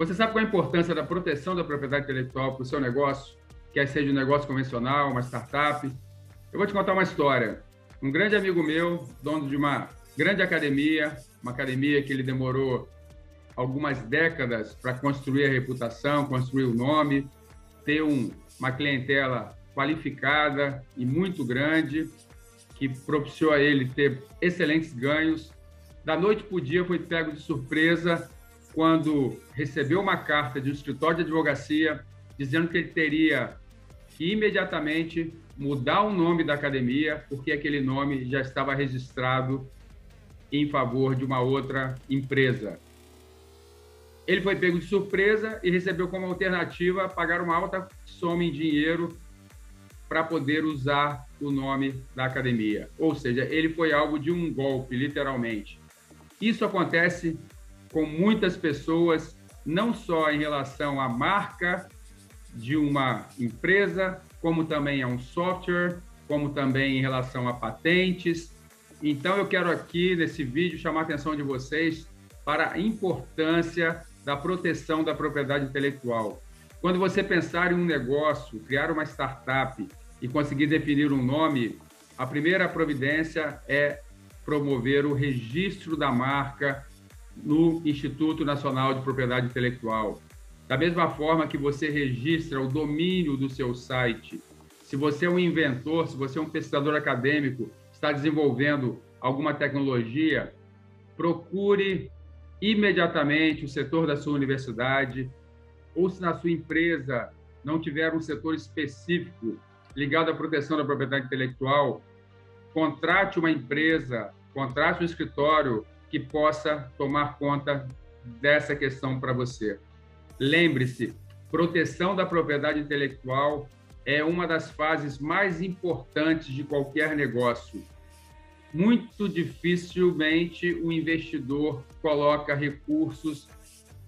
Você sabe qual é a importância da proteção da propriedade intelectual para o seu negócio, quer seja um negócio convencional, uma startup? Eu vou te contar uma história. Um grande amigo meu, dono de uma grande academia, uma academia que ele demorou algumas décadas para construir a reputação, construir o nome, ter um, uma clientela qualificada e muito grande, que propiciou a ele ter excelentes ganhos. Da noite para o dia foi pego de surpresa quando recebeu uma carta de um escritório de advocacia dizendo que ele teria que imediatamente mudar o nome da academia, porque aquele nome já estava registrado em favor de uma outra empresa. Ele foi pego de surpresa e recebeu como alternativa pagar uma alta soma em dinheiro para poder usar o nome da academia. Ou seja, ele foi alvo de um golpe, literalmente. Isso acontece com muitas pessoas, não só em relação à marca de uma empresa, como também a um software, como também em relação a patentes. Então, eu quero aqui, nesse vídeo, chamar a atenção de vocês para a importância da proteção da propriedade intelectual. Quando você pensar em um negócio, criar uma startup e conseguir definir um nome, a primeira providência é promover o registro da marca no Instituto Nacional de Propriedade Intelectual. Da mesma forma que você registra o domínio do seu site, se você é um inventor, se você é um pesquisador acadêmico, está desenvolvendo alguma tecnologia, procure imediatamente o setor da sua universidade, ou se na sua empresa não tiver um setor específico ligado à proteção da propriedade intelectual, contrate uma empresa, contrate um escritório que possa tomar conta dessa questão para você. Lembre-se, proteção da propriedade intelectual é uma das fases mais importantes de qualquer negócio. Muito dificilmente o investidor coloca recursos,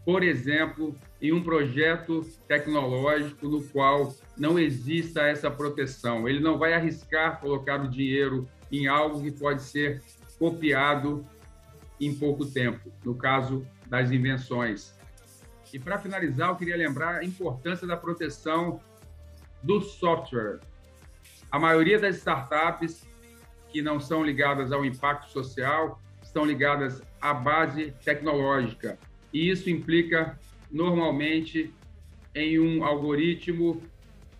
por exemplo, em um projeto tecnológico no qual não exista essa proteção. Ele não vai arriscar colocar o dinheiro em algo que pode ser copiado em pouco tempo, no caso das invenções. E para finalizar, eu queria lembrar a importância da proteção do software. A maioria das startups que não são ligadas ao impacto social estão ligadas à base tecnológica. E isso implica normalmente em um algoritmo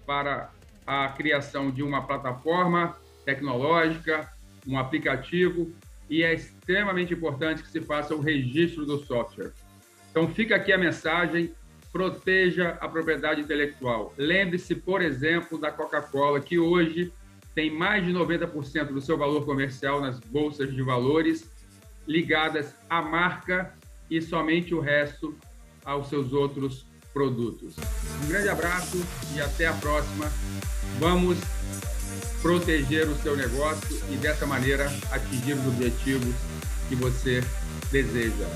para a criação de uma plataforma tecnológica, um aplicativo e é extremamente importante que se faça o registro do software. Então, fica aqui a mensagem: proteja a propriedade intelectual. Lembre-se, por exemplo, da Coca-Cola, que hoje tem mais de 90% do seu valor comercial nas bolsas de valores ligadas à marca e somente o resto aos seus outros produtos. Um grande abraço e até a próxima. Vamos proteger o seu negócio e dessa maneira atingir os objetivos que você deseja.